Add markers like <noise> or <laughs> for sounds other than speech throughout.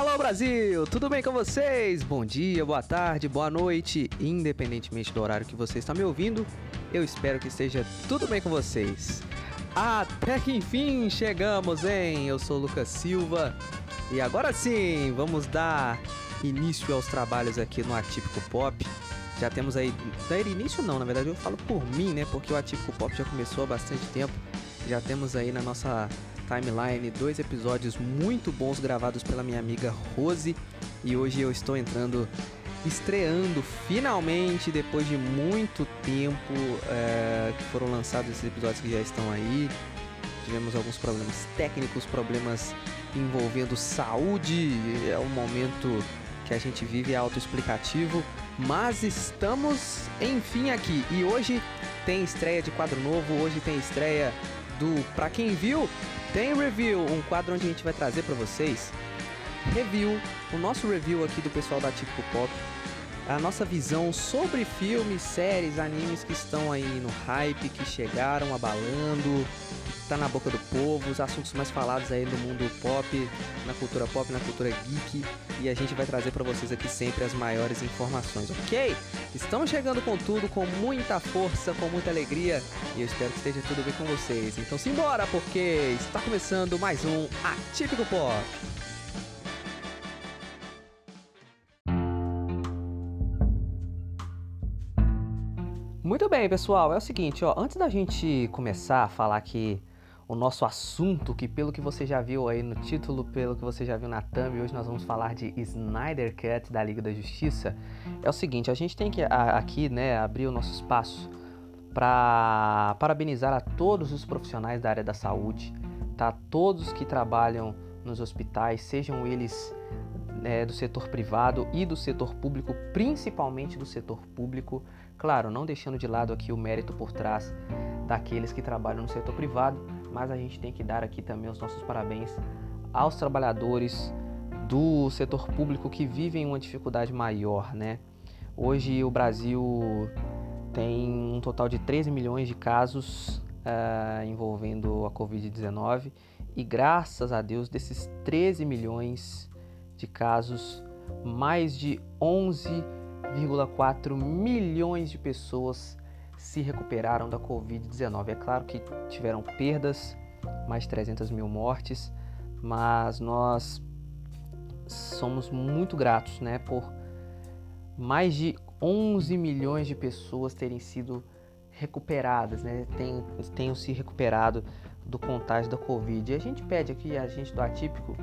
Alô Brasil, tudo bem com vocês? Bom dia, boa tarde, boa noite, independentemente do horário que você está me ouvindo, eu espero que esteja tudo bem com vocês. Até que enfim chegamos, hein? Eu sou Lucas Silva e agora sim, vamos dar início aos trabalhos aqui no Atípico Pop. Já temos aí, dar início não, na verdade eu falo por mim, né? Porque o Atípico Pop já começou há bastante tempo. Já temos aí na nossa timeline dois episódios muito bons gravados pela minha amiga Rose. E hoje eu estou entrando estreando finalmente depois de muito tempo é, que foram lançados esses episódios que já estão aí. Tivemos alguns problemas técnicos problemas envolvendo saúde. É um momento que a gente vive é autoexplicativo mas estamos enfim aqui. E hoje tem estreia de quadro novo hoje tem estreia do Pra Quem Viu, tem review, um quadro onde a gente vai trazer para vocês review, o nosso review aqui do pessoal da Típico Pop, a nossa visão sobre filmes, séries, animes que estão aí no hype, que chegaram abalando, tá na boca do povo, os assuntos mais falados aí no mundo pop, na cultura pop, na cultura geek, e a gente vai trazer para vocês aqui sempre as maiores informações, ok? Estamos chegando com tudo, com muita força, com muita alegria, e eu espero que esteja tudo bem com vocês. Então simbora, porque está começando mais um Atípico Pop. Muito bem, pessoal. É o seguinte, ó, antes da gente começar a falar aqui o nosso assunto, que pelo que você já viu aí no título, pelo que você já viu na thumb, hoje nós vamos falar de Snyder Cut da Liga da Justiça. É o seguinte, a gente tem que aqui, né, abrir o nosso espaço para parabenizar a todos os profissionais da área da saúde, tá? Todos que trabalham nos hospitais, sejam eles é, do setor privado e do setor público, principalmente do setor público. Claro, não deixando de lado aqui o mérito por trás daqueles que trabalham no setor privado, mas a gente tem que dar aqui também os nossos parabéns aos trabalhadores do setor público que vivem uma dificuldade maior, né? Hoje o Brasil tem um total de 13 milhões de casos uh, envolvendo a Covid-19 e graças a Deus desses 13 milhões de casos, mais de 11 1,4 milhões de pessoas se recuperaram da Covid-19. É claro que tiveram perdas, mais de 300 mil mortes, mas nós somos muito gratos né, por mais de 11 milhões de pessoas terem sido recuperadas, né, tenham, tenham se recuperado do contágio da Covid. E a gente pede aqui, a gente do Atípico,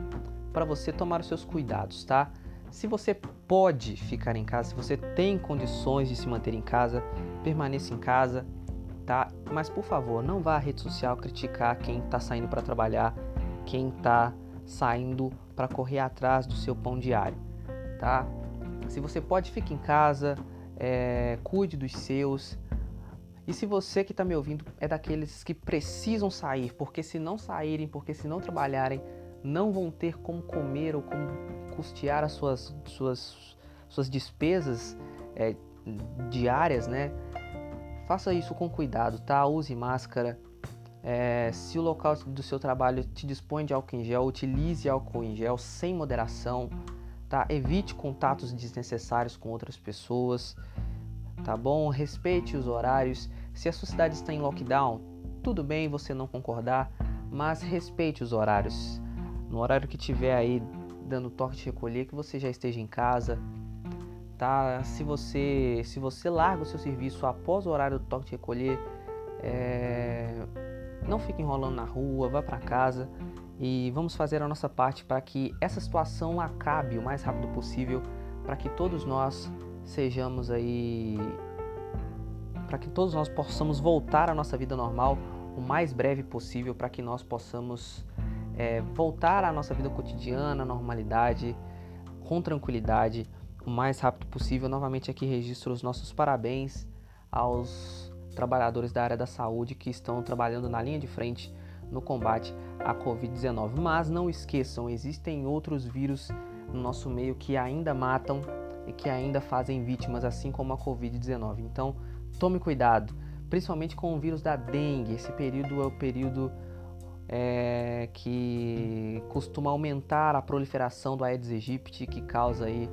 para você tomar os seus cuidados, tá? Se você pode ficar em casa, se você tem condições de se manter em casa, permaneça em casa, tá? Mas por favor, não vá à rede social criticar quem está saindo para trabalhar, quem está saindo para correr atrás do seu pão diário, tá? Se você pode, fique em casa, é, cuide dos seus. E se você que está me ouvindo é daqueles que precisam sair, porque se não saírem, porque se não trabalharem, não vão ter como comer ou como custear as suas, suas, suas despesas é, diárias, né? Faça isso com cuidado, tá? Use máscara. É, se o local do seu trabalho te dispõe de álcool em gel, utilize álcool em gel sem moderação, tá? Evite contatos desnecessários com outras pessoas, tá bom? Respeite os horários. Se a sua cidade está em lockdown, tudo bem você não concordar, mas respeite os horários. No horário que tiver aí dando toque de recolher, que você já esteja em casa, tá? Se você se você larga o seu serviço após o horário do toque de recolher, é... não fique enrolando na rua, vá para casa e vamos fazer a nossa parte para que essa situação acabe o mais rápido possível, para que todos nós sejamos aí para que todos nós possamos voltar à nossa vida normal o mais breve possível, para que nós possamos é, voltar à nossa vida cotidiana, normalidade, com tranquilidade, o mais rápido possível. Novamente aqui registro os nossos parabéns aos trabalhadores da área da saúde que estão trabalhando na linha de frente no combate à Covid-19. Mas não esqueçam, existem outros vírus no nosso meio que ainda matam e que ainda fazem vítimas, assim como a Covid-19. Então, tome cuidado, principalmente com o vírus da dengue. Esse período é o período é, que costuma aumentar a proliferação do Aedes aegypti, que causa aí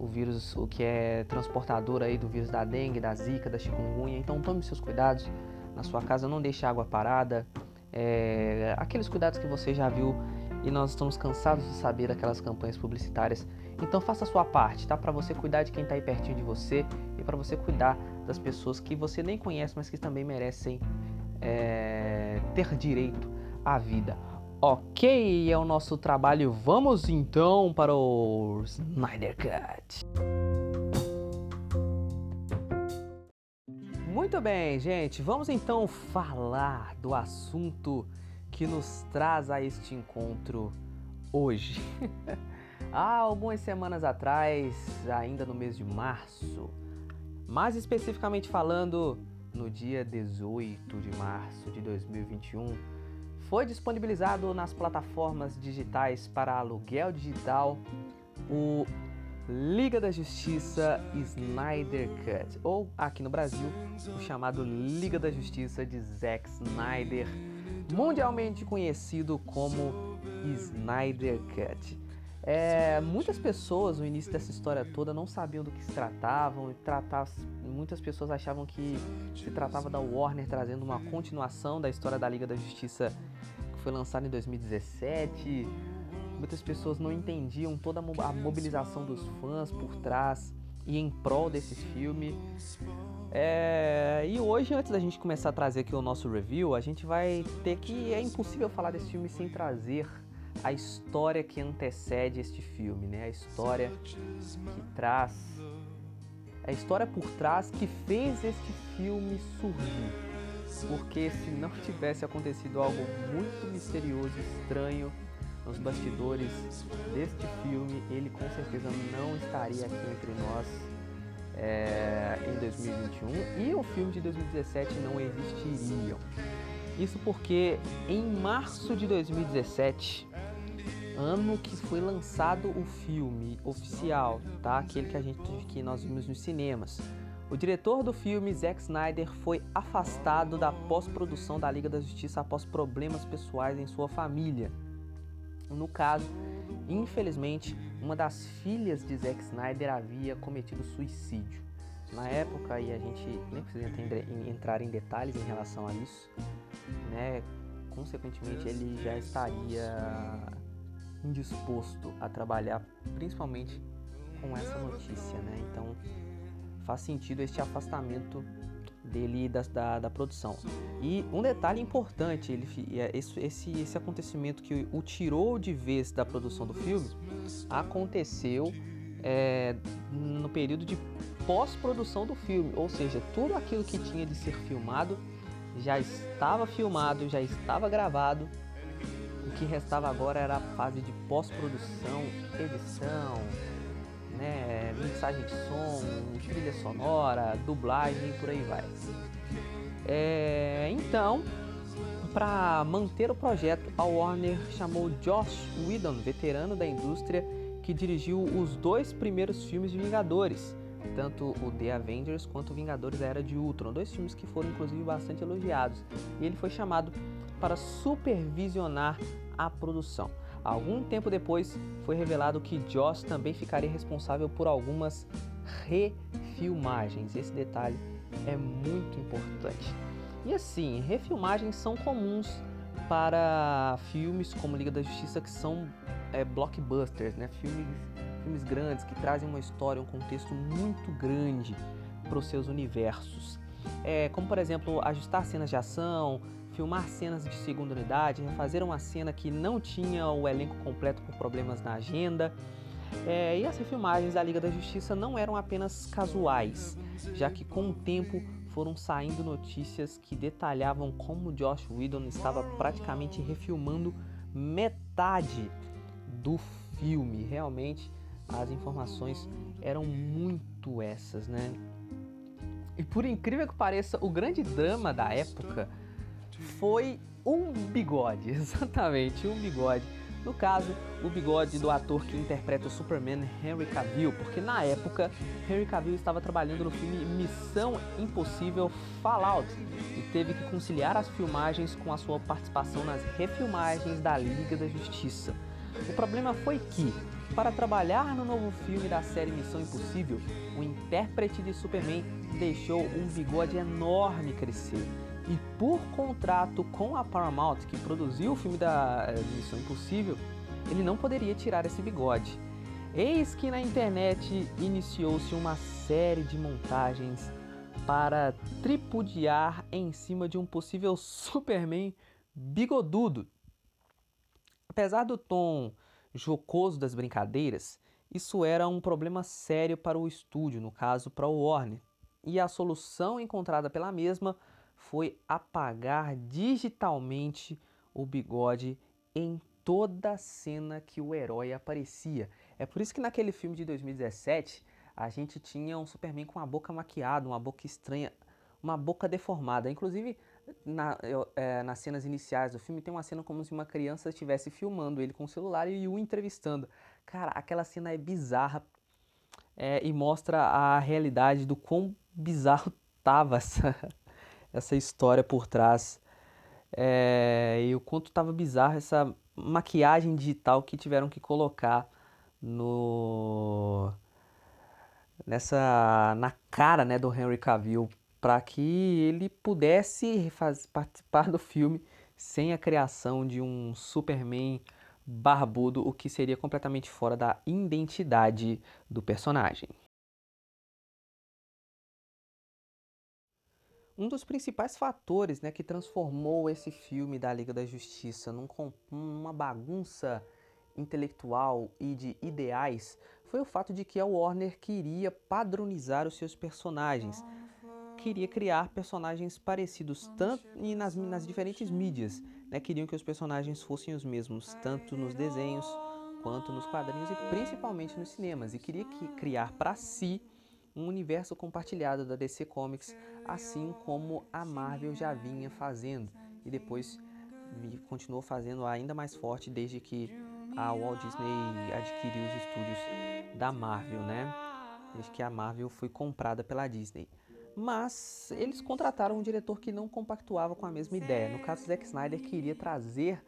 o vírus, o que é transportador aí do vírus da dengue, da zika, da chikungunya. Então tome seus cuidados na sua casa, não deixe água parada, é, aqueles cuidados que você já viu e nós estamos cansados de saber daquelas campanhas publicitárias. Então faça a sua parte, tá? Para você cuidar de quem está aí pertinho de você e para você cuidar das pessoas que você nem conhece, mas que também merecem é, ter direito à vida. Ok, é o nosso trabalho. Vamos então para o Snyder Cut. Muito bem, gente. Vamos então falar do assunto que nos traz a este encontro hoje. <laughs> Há algumas semanas atrás, ainda no mês de março, mais especificamente falando, no dia 18 de março de 2021, foi disponibilizado nas plataformas digitais para aluguel digital o Liga da Justiça Snyder Cut, ou aqui no Brasil, o chamado Liga da Justiça de Zack Snyder, mundialmente conhecido como Snyder Cut. É, muitas pessoas no início dessa história toda não sabiam do que se tratavam, e muitas pessoas achavam que se tratava da Warner trazendo uma continuação da história da Liga da Justiça que foi lançada em 2017 Muitas pessoas não entendiam toda a mobilização dos fãs por trás e em prol desse filme. É... E hoje, antes da gente começar a trazer aqui o nosso review, a gente vai ter que. É impossível falar desse filme sem trazer a história que antecede este filme, né? A história que traz. A história por trás que fez este filme surgir. Porque se não tivesse acontecido algo muito misterioso, estranho, nos bastidores deste filme, ele com certeza não estaria aqui entre nós é, em 2021 e o filme de 2017 não existiriam. Isso porque em março de 2017, ano que foi lançado o filme oficial, tá? Aquele que a gente que nós vimos nos cinemas. O diretor do filme, Zack Snyder, foi afastado da pós-produção da Liga da Justiça após problemas pessoais em sua família. No caso, infelizmente, uma das filhas de Zack Snyder havia cometido suicídio. Na época, e a gente nem precisa entrar em detalhes em relação a isso, né? Consequentemente, ele já estaria indisposto a trabalhar, principalmente com essa notícia, né? Então, faz sentido este afastamento dele da, da, da, produção. E um detalhe importante, ele, é esse, esse, esse acontecimento que o tirou de vez da produção do filme aconteceu é, no período de pós-produção do filme, ou seja, tudo aquilo que tinha de ser filmado já estava filmado, já estava gravado. O que restava agora era a fase de pós-produção, edição, né? Mixagem de som, trilha sonora, dublagem e por aí vai. É, então, para manter o projeto, a Warner chamou Josh Whedon, veterano da indústria, que dirigiu os dois primeiros filmes de Vingadores, tanto o The Avengers quanto o Vingadores da Era de Ultron, dois filmes que foram inclusive bastante elogiados. E ele foi chamado para supervisionar a produção. Algum tempo depois, foi revelado que Joss também ficaria responsável por algumas refilmagens. Esse detalhe é muito importante. E assim, refilmagens são comuns para filmes como Liga da Justiça que são é, blockbusters, né? Filmes, filmes grandes que trazem uma história, um contexto muito grande para os seus universos. É, como por exemplo, ajustar cenas de ação, filmar cenas de segunda unidade, refazer uma cena que não tinha o elenco completo por problemas na agenda. É, e as refilmagens da Liga da Justiça não eram apenas casuais, já que com o tempo foram saindo notícias que detalhavam como Josh Whedon estava praticamente refilmando metade do filme. Realmente as informações eram muito essas, né? E por incrível que pareça, o grande drama da época foi um bigode, <laughs> exatamente, um bigode. No caso, o bigode do ator que interpreta o Superman Henry Cavill, porque na época Henry Cavill estava trabalhando no filme Missão Impossível Fallout e teve que conciliar as filmagens com a sua participação nas refilmagens da Liga da Justiça. O problema foi que, para trabalhar no novo filme da série Missão Impossível, o intérprete de Superman deixou um bigode enorme crescer. E por contrato com a Paramount, que produziu o filme da eh, Missão Impossível, ele não poderia tirar esse bigode. Eis que na internet iniciou-se uma série de montagens para tripudiar em cima de um possível <laughs> Superman bigodudo. Apesar do tom jocoso das brincadeiras, isso era um problema sério para o estúdio, no caso para o Warner, e a solução encontrada pela mesma foi apagar digitalmente o bigode em toda cena que o herói aparecia. É por isso que naquele filme de 2017 a gente tinha um Superman com a boca maquiada, uma boca estranha, uma boca deformada. Inclusive, na, é, nas cenas iniciais do filme tem uma cena como se uma criança estivesse filmando ele com o celular e o entrevistando. Cara, aquela cena é bizarra é, e mostra a realidade do quão bizarro tava essa, essa história por trás. É, e o quanto tava bizarro essa maquiagem digital que tiveram que colocar no nessa na cara né, do Henry Cavill para que ele pudesse faz, participar do filme sem a criação de um Superman barbudo, o que seria completamente fora da identidade do personagem. Um dos principais fatores né, que transformou esse filme da Liga da Justiça num, numa bagunça intelectual e de ideais foi o fato de que a Warner queria padronizar os seus personagens, queria criar personagens parecidos tanto e nas, nas diferentes mídias, né? Queriam que os personagens fossem os mesmos tanto nos desenhos quanto nos quadrinhos e principalmente nos cinemas. E queria que, criar para si um universo compartilhado da DC Comics, assim como a Marvel já vinha fazendo e depois continuou fazendo ainda mais forte desde que a Walt Disney adquiriu os estúdios da Marvel, né? Desde que a Marvel foi comprada pela Disney mas eles contrataram um diretor que não compactuava com a mesma ideia. No caso, Zack Snyder queria trazer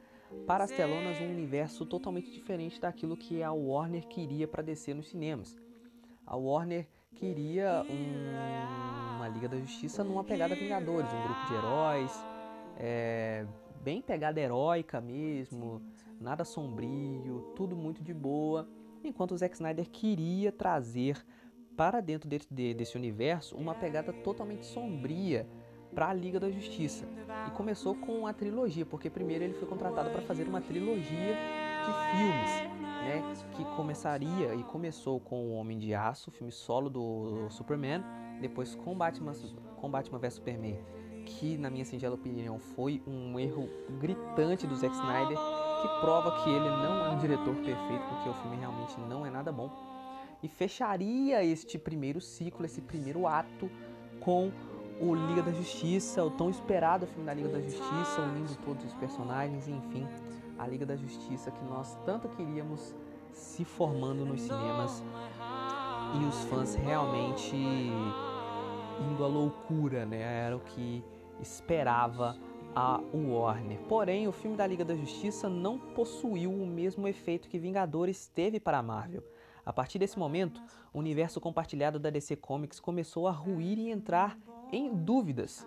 para as telonas um universo totalmente diferente daquilo que a Warner queria para descer nos cinemas. A Warner queria um, uma Liga da Justiça numa pegada Vingadores, um grupo de heróis, é, bem pegada heróica mesmo, nada sombrio, tudo muito de boa. Enquanto o Zack Snyder queria trazer para dentro de, de, desse universo uma pegada totalmente sombria para a Liga da Justiça. E começou com a trilogia, porque primeiro ele foi contratado para fazer uma trilogia de filmes, né, que começaria e começou com o Homem de Aço, filme solo do Superman, depois com Batman, com Batman vs Superman, que na minha singela opinião foi um erro gritante do Zack Snyder, que prova que ele não é um diretor perfeito, porque o filme realmente não é nada bom e fecharia este primeiro ciclo, esse primeiro ato com o Liga da Justiça, o tão esperado filme da Liga da Justiça, unindo todos os personagens, enfim, a Liga da Justiça que nós tanto queríamos se formando nos cinemas e os fãs realmente indo à loucura, né? Era o que esperava a Warner. Porém, o filme da Liga da Justiça não possuiu o mesmo efeito que Vingadores teve para a Marvel. A partir desse momento, o universo compartilhado da DC Comics começou a ruir e entrar em dúvidas.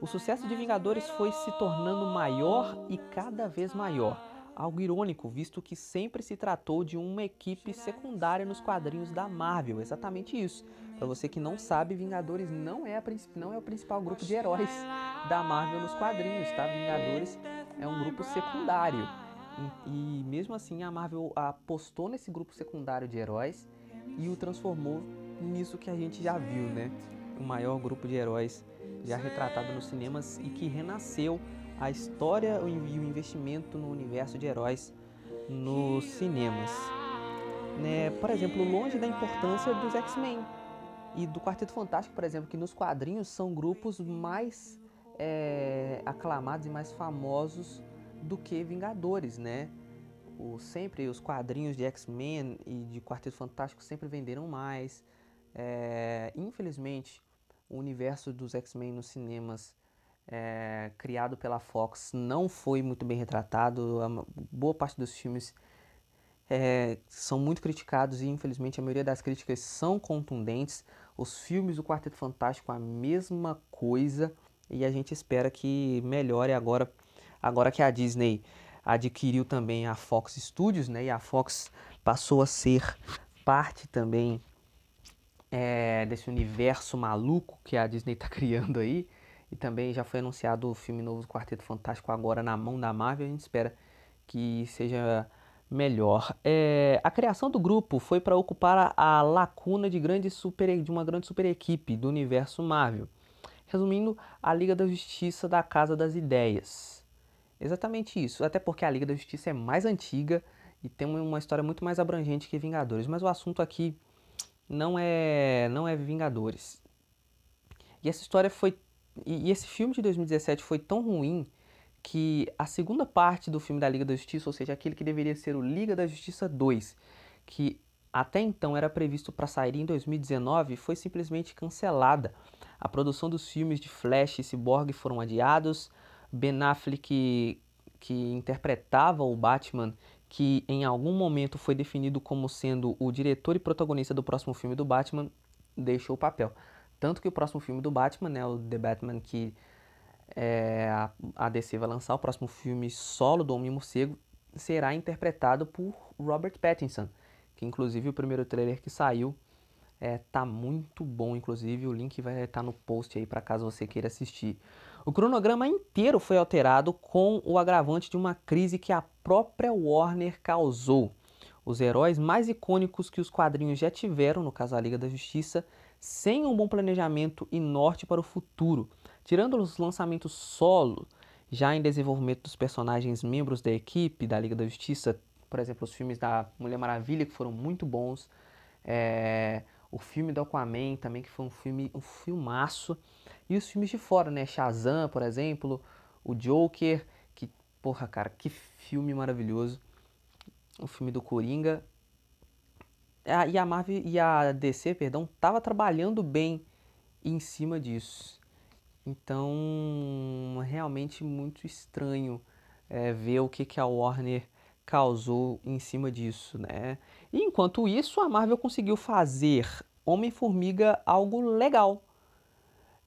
O sucesso de Vingadores foi se tornando maior e cada vez maior. Algo irônico, visto que sempre se tratou de uma equipe secundária nos quadrinhos da Marvel. Exatamente isso. Para você que não sabe, Vingadores não é, não é o principal grupo de heróis da Marvel nos quadrinhos, tá? Vingadores é um grupo secundário. E, e, mesmo assim a Marvel apostou nesse grupo secundário de heróis e o transformou nisso que a gente já viu, né? O maior grupo de heróis já retratado nos cinemas e que renasceu a história e o investimento no universo de heróis nos cinemas. Né? Por exemplo, longe da importância dos X-Men e do Quarteto Fantástico, por exemplo, que nos quadrinhos são grupos mais é, aclamados e mais famosos do que Vingadores, né? o, sempre os quadrinhos de X-Men e de Quarteto Fantástico sempre venderam mais. É, infelizmente, o universo dos X-Men nos cinemas é, criado pela Fox não foi muito bem retratado. A boa parte dos filmes é, são muito criticados e infelizmente a maioria das críticas são contundentes. Os filmes do Quarteto Fantástico a mesma coisa e a gente espera que melhore agora, agora que a Disney adquiriu também a Fox Studios, né? E a Fox passou a ser parte também é, desse universo maluco que a Disney está <laughs> criando aí. E também já foi anunciado o filme novo do Quarteto Fantástico agora na mão da Marvel. A gente espera que seja melhor. É, a criação do grupo foi para ocupar a, a, lacuna de, grande super, de uma grande super equipe do universo Marvel. Resumindo, a Liga da Justiça da Casa das Ideias. Exatamente isso, até porque a Liga da Justiça é mais antiga e tem uma história muito mais abrangente que Vingadores, mas o assunto aqui não é não é Vingadores. E essa história foi e, esse filme de 2017 foi tão ruim que a segunda parte do filme da Liga da Justiça, ou seja, aquele que deveria ser o Liga da Justiça 2, que até então era previsto para sair em 2019, foi simplesmente cancelada. A produção dos filmes de Flash e Cyborg foram adiados. Ben Affleck, que, que interpretava o Batman, que em algum momento foi definido como sendo o diretor e protagonista do próximo filme do Batman, deixou o papel. Tanto que o próximo filme do Batman, né, o The Batman, que é, a DC vai lançar o próximo filme solo do Homem-Morcego, será interpretado por Robert Pattinson, que inclusive o primeiro trailer que saiu é, tá muito bom, inclusive o link vai estar no post aí para caso você queira assistir. O cronograma inteiro foi alterado com o agravante de uma crise que a própria Warner causou. Os heróis mais icônicos que os quadrinhos já tiveram, no caso a Liga da Justiça, sem um bom planejamento e norte para o futuro. Tirando os lançamentos solo, já em desenvolvimento dos personagens membros da equipe da Liga da Justiça, por exemplo, os filmes da Mulher Maravilha, que foram muito bons, é, o filme do Aquaman também, que foi um filme, um filmaço, e os filmes de fora, né, Shazam, por exemplo, o Joker, que, porra, cara, que filme maravilhoso, o filme do Coringa, e a Marvel e a DC, perdão, tava trabalhando bem em cima disso. Então, realmente muito estranho é, ver o que, que a Warner causou em cima disso, né? E enquanto isso, a Marvel conseguiu fazer Homem-Formiga algo legal.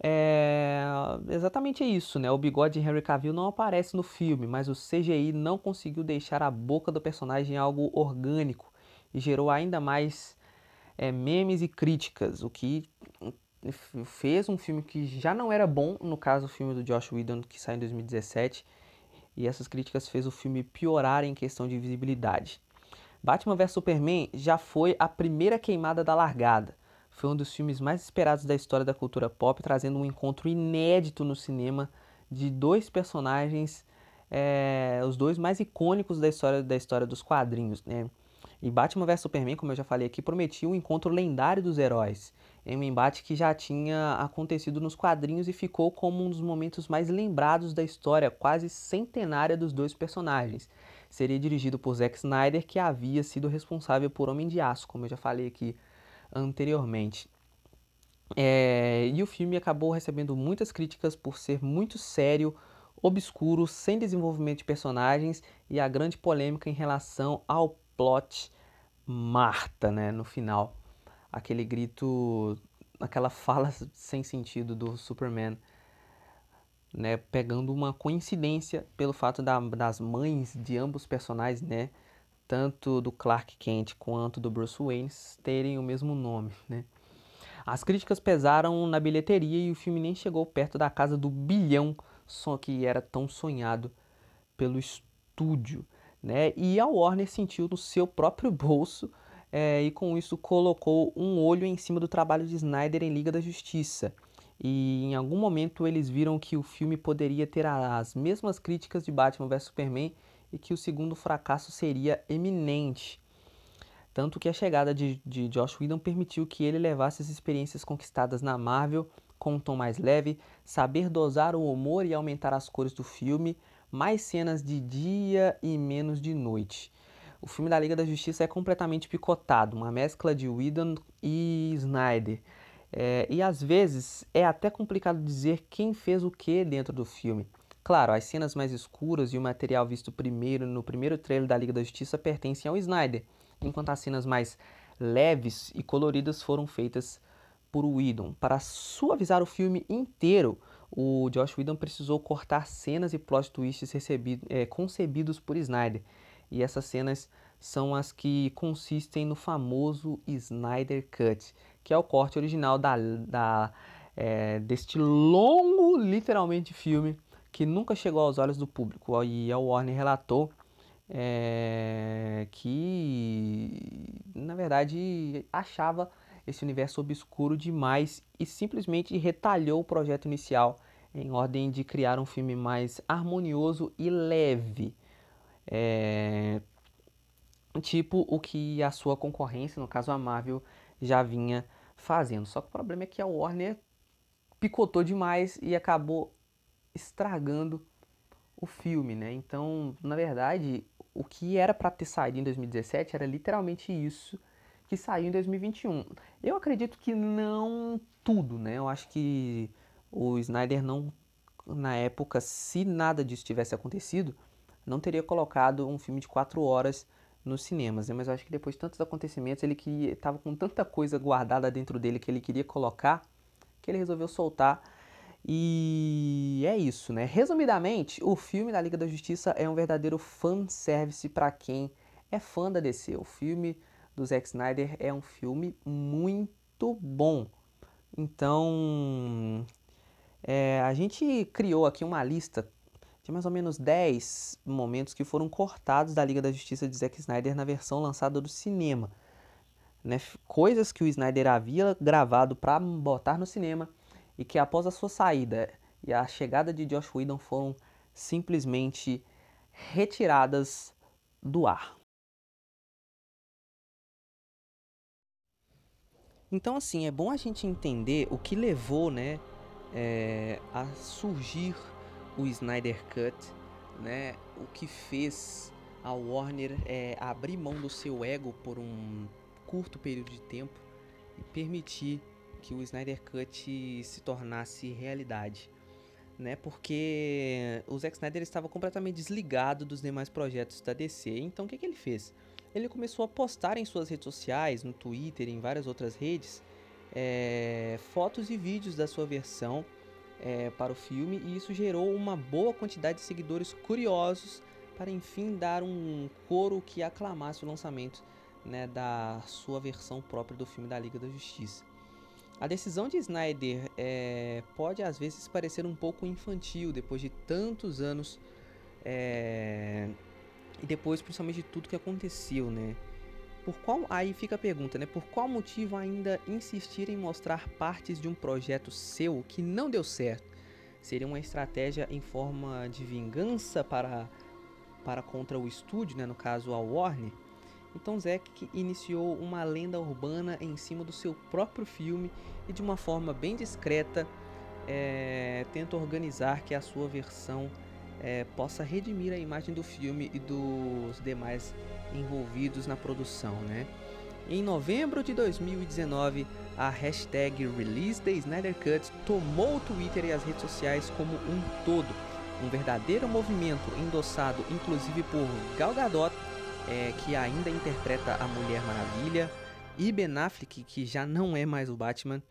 É exatamente isso, né? O bigode de Henry Cavill não aparece no filme, mas o CGI não conseguiu deixar a boca do personagem algo orgânico e gerou ainda mais é, memes e críticas, o que fez um filme que já não era bom, no caso o filme do Josh Whedon que saiu em 2017, e essas críticas fez o filme piorar em questão de visibilidade. Batman vs Superman já foi a primeira queimada da largada. Foi um dos filmes mais esperados da história da cultura pop, trazendo um encontro inédito no cinema de dois personagens, é, os dois mais icônicos da história, da história dos quadrinhos, né? E Batman vs Superman, como eu já falei aqui, prometia um encontro lendário dos heróis, em um embate que já tinha acontecido nos quadrinhos e ficou como um dos momentos mais lembrados da história quase centenária dos dois personagens. Seria dirigido por Zack Snyder, que havia sido responsável por Homem de Aço, como eu já falei aqui anteriormente. É, e o filme acabou recebendo muitas críticas por ser muito sério, obscuro, sem desenvolvimento de personagens e a grande polêmica em relação ao plot Marta, né, no final. Aquele grito, aquela fala <laughs> sem sentido do Superman, né, pegando uma coincidência pelo fato da, das mães de ambos personagens, né, tanto do Clark Kent quanto do Bruce Wayne terem o mesmo nome, né. As críticas pesaram na bilheteria e o filme nem chegou perto da casa do bilhão só que era tão sonhado pelo estúdio né? E a Warner sentiu no seu próprio bolso é, e com isso colocou um olho em cima do trabalho de Snyder em Liga da Justiça. E em algum momento eles viram que o filme poderia ter as mesmas críticas de Batman vs Superman e que o segundo fracasso seria eminente. Tanto que a chegada de, de Josh Whedon permitiu que ele levasse as experiências conquistadas na Marvel com um tom mais leve, saber dosar o humor e aumentar as cores do filme, mais cenas de dia e menos de noite. o filme da Liga da Justiça é completamente picotado, uma mescla de Whedon e Snyder. É, e às vezes é até complicado dizer quem fez o que dentro do filme. Claro, as cenas mais escuras e o material visto primeiro no primeiro trailer da Liga da Justiça pertencem ao Snyder, enquanto as cenas mais leves e coloridas foram feitas por Whedon. Para suavizar o filme inteiro, o Josh Whedon precisou cortar cenas e plot twists recebido, é, concebidos por Snyder. E essas cenas são as que consistem no famoso Snyder Cut, que é o corte original da, da, é, deste longo, literalmente, filme que nunca chegou aos olhos do público. E a Warner relatou é, que, na verdade, achava esse universo obscuro demais e simplesmente retalhou o projeto inicial em ordem de criar um filme mais harmonioso e leve. É, tipo o que a sua concorrência, no caso a Marvel, já vinha fazendo. Só que o problema é que a Warner picotou demais e acabou estragando o filme, né? Então, na verdade, o que era para ter saído em 2017 era literalmente isso que saiu em 2021. Eu acredito que não tudo, né? Eu acho que o Snyder não, na época, se nada disso tivesse acontecido, não teria colocado um filme de quatro horas nos cinemas, né? Mas eu acho que depois de tantos acontecimentos, ele que estava com tanta coisa guardada dentro dele que ele queria colocar, que ele resolveu soltar. E é isso, né? Resumidamente, o filme da Liga da Justiça é um verdadeiro fanservice para quem é fã da DC. O filme do Zack Snyder é um filme muito bom. Então, é, a gente criou aqui uma lista mais ou menos 10 momentos que foram cortados da Liga da Justiça de Zack Snyder na versão lançada do cinema. Né? Coisas que o Snyder havia gravado para botar no cinema e que após a sua saída e a chegada de Josh Whedon foram simplesmente retiradas do ar. Então, assim, é bom a gente entender o que levou, né, é, a surgir o Snyder Cut, né, o que fez a Warner é, abrir mão do seu ego por um curto período de tempo e permitir que o Snyder Cut se tornasse realidade, né? Porque o Zack Snyder estava completamente desligado dos demais projetos da DC. Então, o que, que ele fez? ele começou a postar em suas redes sociais, no Twitter em várias outras redes, é, fotos e vídeos da sua versão é, para o filme e isso gerou uma boa quantidade de seguidores curiosos para enfim dar um coro que aclamasse o lançamento né, da sua versão própria do filme da Liga da Justiça. A decisão de Snyder é, pode às vezes parecer um pouco infantil depois de tantos anos é, e depois principalmente de tudo que aconteceu, né? Por qual aí fica a pergunta, né? Por qual motivo ainda insistir em mostrar partes de um projeto seu que não deu certo? Seria uma estratégia em forma de vingança para para contra o estúdio, né, no caso a Warner? Então Zack iniciou uma lenda urbana em cima do seu próprio filme e de uma forma bem discreta é, tenta organizar que a sua versão é, possa redimir a imagem do filme e dos demais envolvidos na produção, né? Em novembro de 2019, a hashtag Release the Snyder Cut tomou o Twitter e as redes sociais como um todo, um verdadeiro movimento endossado inclusive por Gal Gadot, é, que ainda interpreta a Mulher Maravilha, e Ben Affleck, que já não é mais o Batman,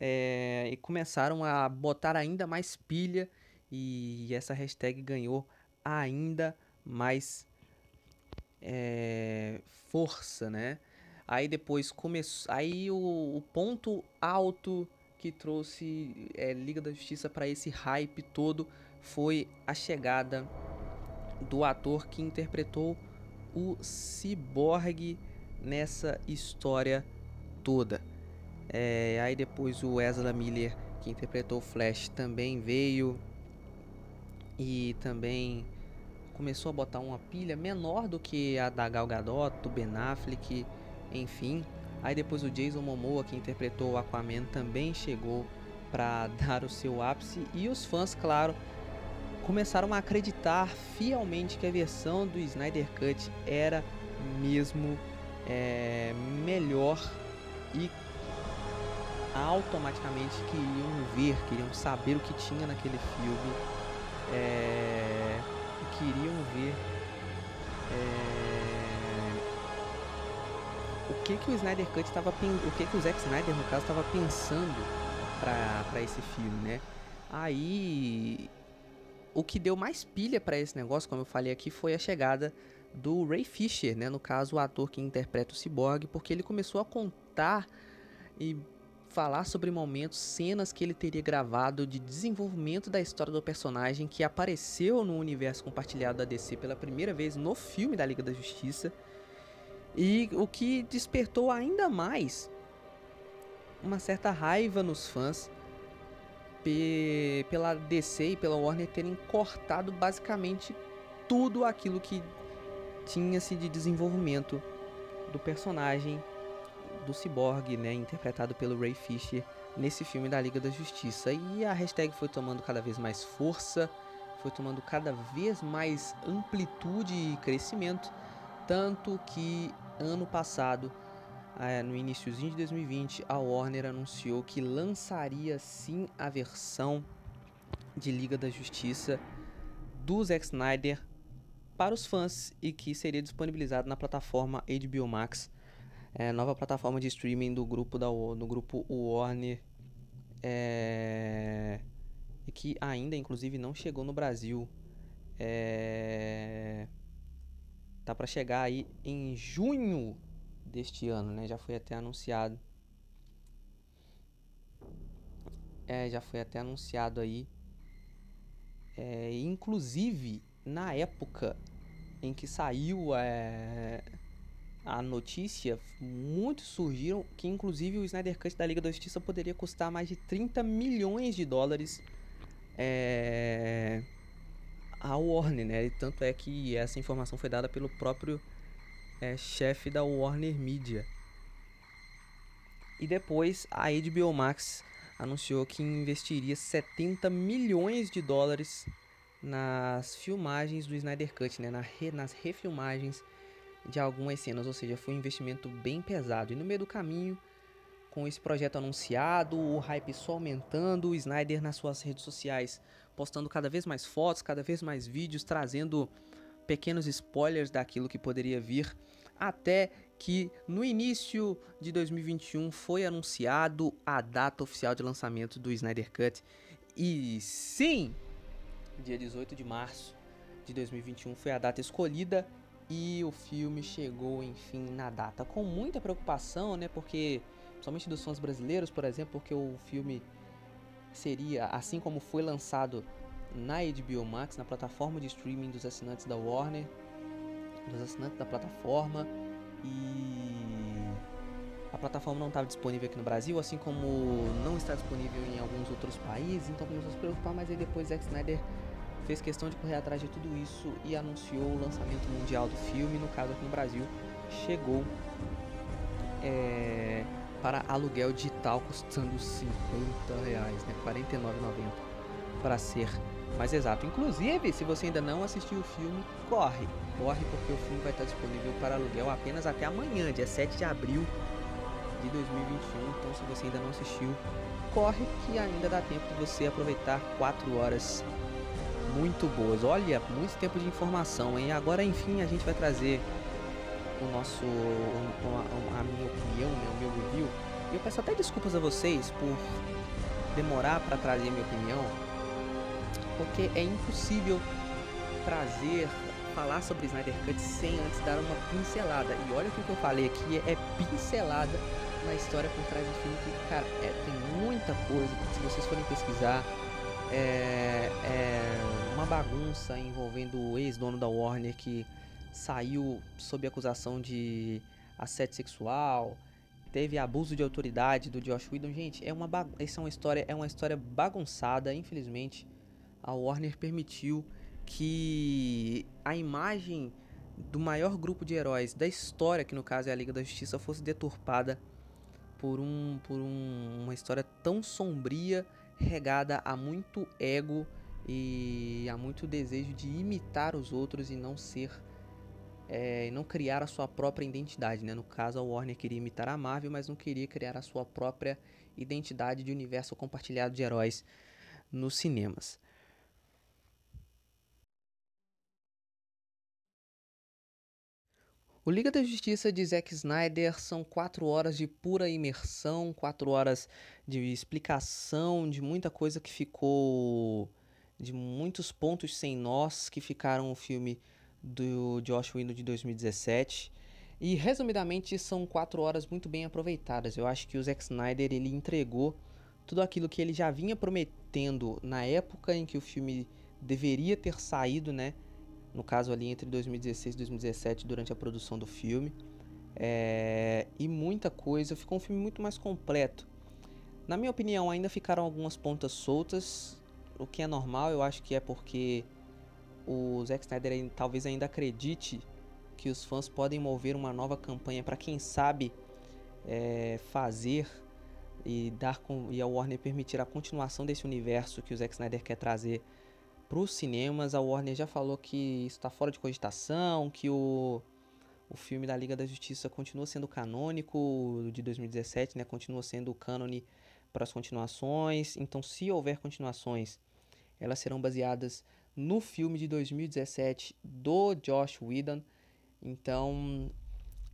é, e começaram a botar ainda mais pilha e essa hashtag ganhou ainda mais é, força, né? Aí depois começou, aí o, o, ponto alto que trouxe é, Liga da Justiça para esse hype todo foi a chegada do ator que interpretou o Cyborg nessa história toda. É, aí depois o Ezra Miller que interpretou o Flash também veio e também começou a botar uma pilha menor do que a da Gal Gadot, do Ben Affleck, enfim. Aí depois o Jason Momoa, que interpretou o Aquaman, também chegou para <laughs> dar o seu ápice e os fãs, claro, começaram a acreditar fielmente que a versão do Snyder Cut era mesmo é, melhor e automaticamente queriam ver, queriam saber o que tinha naquele filme, é, queriam ver é, o que que o Snyder Cut estava o que que o Zack Snyder no caso estava pensando para esse filme, né? Aí o que deu mais pilha para esse negócio, como eu falei aqui, foi a chegada do Ray Fisher, né? No caso, o ator que interpreta o Cyborg, porque ele começou a contar e falar sobre momentos, cenas que ele teria gravado de desenvolvimento da história do personagem que apareceu no universo compartilhado da DC pela primeira vez no filme da Liga da Justiça. E o que despertou ainda mais uma certa raiva nos fãs pela DC e pela Warner terem cortado basicamente tudo aquilo que tinha-se de desenvolvimento do personagem do Cyborg, né, interpretado pelo Ray Fisher nesse filme da Liga da Justiça. E a hashtag foi tomando cada vez mais força, foi tomando cada vez mais amplitude e crescimento, tanto que ano passado, é, no iníciozinho de 2020, a Warner anunciou que lançaria sim a versão de Liga da Justiça do Zack Snyder para os fãs e que seria disponibilizado na plataforma HBO Max é, nova plataforma de streaming do grupo da do grupo Warner. É, que ainda inclusive não chegou no Brasil. É, tá para chegar aí em junho deste ano né? Já foi até anunciado. É, já foi até anunciado aí. É, inclusive na época em que saiu é, a notícia, muitos surgiram que inclusive o Snyder Cut da Liga da Justiça poderia custar mais de 30 milhões de dólares é, à Warner, né? E tanto é que essa informação foi dada pelo próprio é, chefe da Warner Media. E depois a HBO Max anunciou que investiria 70 milhões de dólares nas filmagens do Snyder Cut, né? nas refilmagens de algumas cenas, ou seja, foi um investimento bem pesado. E no meio do caminho, com esse projeto anunciado, o hype só aumentando, o Snyder nas suas redes sociais postando cada vez mais fotos, cada vez mais vídeos, trazendo pequenos spoilers daquilo que poderia vir, até que no início de 2021 foi anunciado a data oficial de lançamento do Snyder Cut. E sim, dia 18 de março de 2021 foi a data escolhida e o filme chegou, enfim, na data. Com muita preocupação, né? Porque, somente dos fãs brasileiros, por exemplo, porque o filme seria, assim como foi lançado na HBO Max, na plataforma de streaming dos assinantes da Warner, dos assinantes da plataforma, e a plataforma não estava disponível aqui no Brasil, assim como não está disponível em alguns outros países, então começou a se preocupar, mas aí depois Zack Snyder fez questão de correr atrás de tudo isso e anunciou o lançamento mundial do filme. No caso, aqui no Brasil, chegou é, para aluguel digital custando 50 reais, né? 49,90 para ser mais exato. Inclusive, se você ainda não assistiu o filme, corre, corre porque o filme vai estar disponível para aluguel apenas até amanhã, dia 7 de abril de 2021. Então, se você ainda não assistiu, corre que ainda dá tempo de você aproveitar 4 horas muito boas. Olha, muito tempo de informação, hein? Agora, enfim, a gente vai trazer o nosso, a, a minha opinião, né, o meu review. E eu peço até desculpas a vocês por demorar para trazer minha opinião, porque é impossível trazer, falar sobre Snyder Cut sem antes dar uma pincelada. E olha o que eu falei aqui, é pincelada na história por trás do filme, cara, é, tem muita coisa, se vocês forem pesquisar, é, é uma bagunça envolvendo o ex-dono da Warner que saiu sob acusação de assédio sexual, teve abuso de autoridade do Josh Whedon. Gente, é uma essa é uma história, é uma história bagunçada, infelizmente. A Warner permitiu que a imagem do maior grupo de heróis da história, que no caso é a Liga da Justiça, fosse deturpada por um por um, uma história tão sombria regada a muito ego e a muito desejo de imitar os outros e não ser é, não criar a sua própria identidade, né? No caso, a Warner queria imitar a Marvel, mas não queria criar a sua própria identidade de universo compartilhado de heróis nos cinemas. O Liga da Justiça de Zack Snyder são quatro horas de pura imersão, quatro horas de explicação de muita coisa que ficou. de muitos pontos sem nós que ficaram o filme do Josh Whedon de 2017. E resumidamente são quatro horas muito bem aproveitadas. Eu acho que o Zack Snyder ele entregou tudo aquilo que ele já vinha prometendo na época em que o filme deveria ter saído, né? no caso ali entre 2016 e 2017, durante a produção do filme. É, e muita coisa, ficou um filme muito mais completo. Na minha opinião, ainda ficaram algumas pontas soltas, o que é normal, eu acho que é porque o Zack Snyder talvez ainda acredite que os fãs podem mover uma nova campanha para quem sabe é, fazer e dar com, e a Warner permitir a continuação desse universo que o Zack Snyder quer trazer para os cinemas. A Warner já falou que isso está fora de cogitação, que o, o filme da Liga da Justiça continua sendo canônico de 2017, né? Continua sendo o para as continuações. Então, se houver continuações, elas serão baseadas no filme de 2017 do Josh Whedon. Então,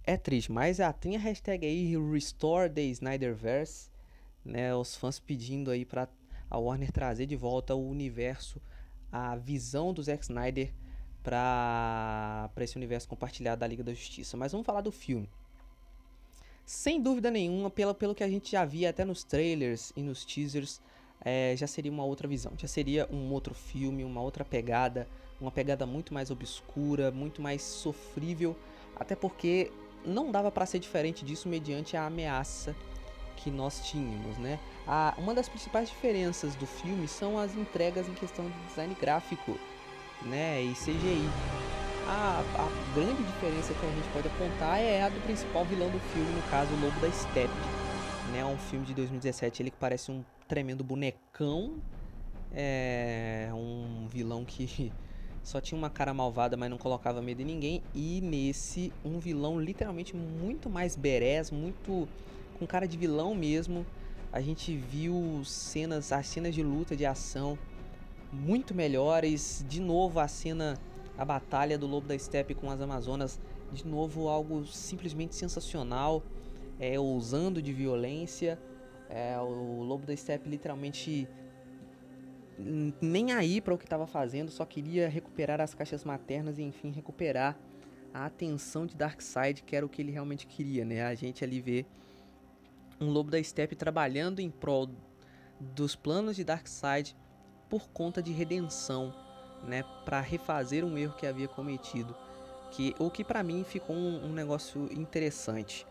é triste, mas ah, tem a hashtag aí Restore the Snyderverse, né? Os fãs pedindo aí para a Warner trazer de volta o universo a visão do Zack Snyder para esse universo compartilhado da Liga da Justiça. Mas vamos falar do filme. Sem dúvida nenhuma, pelo, pelo que a gente já via até nos trailers e nos teasers, é, já seria uma outra visão. Já seria um outro filme, uma outra pegada, uma pegada muito mais obscura, muito mais sofrível, até porque não dava para ser diferente disso mediante a ameaça que nós tínhamos, né? A, uma das principais diferenças do filme são as entregas em questão de design gráfico, né? E CGI. A, a grande diferença que a gente pode apontar é a do principal vilão do filme, no caso, o Lobo da Steppe. Né? Um filme de 2017, ele que parece um tremendo bonecão. É um vilão que <laughs> só tinha uma cara malvada, mas não colocava medo em ninguém. E nesse, um vilão literalmente muito mais berés, muito com cara de vilão mesmo. A gente viu cenas, as cenas de luta, de ação muito melhores. De novo a cena, a batalha do Lobo da Steppe com as Amazonas, de novo algo simplesmente sensacional, é, ousando de violência. É, o Lobo da Steppe literalmente nem aí para o que estava fazendo, só queria recuperar as caixas maternas e enfim recuperar a atenção de Darkseid, que era o que ele realmente queria, né? A gente ali vê um lobo da steppe trabalhando em prol dos planos de Darkseid por conta de redenção, né, para refazer um erro que havia cometido, que o que para mim ficou um, um, negócio interessante.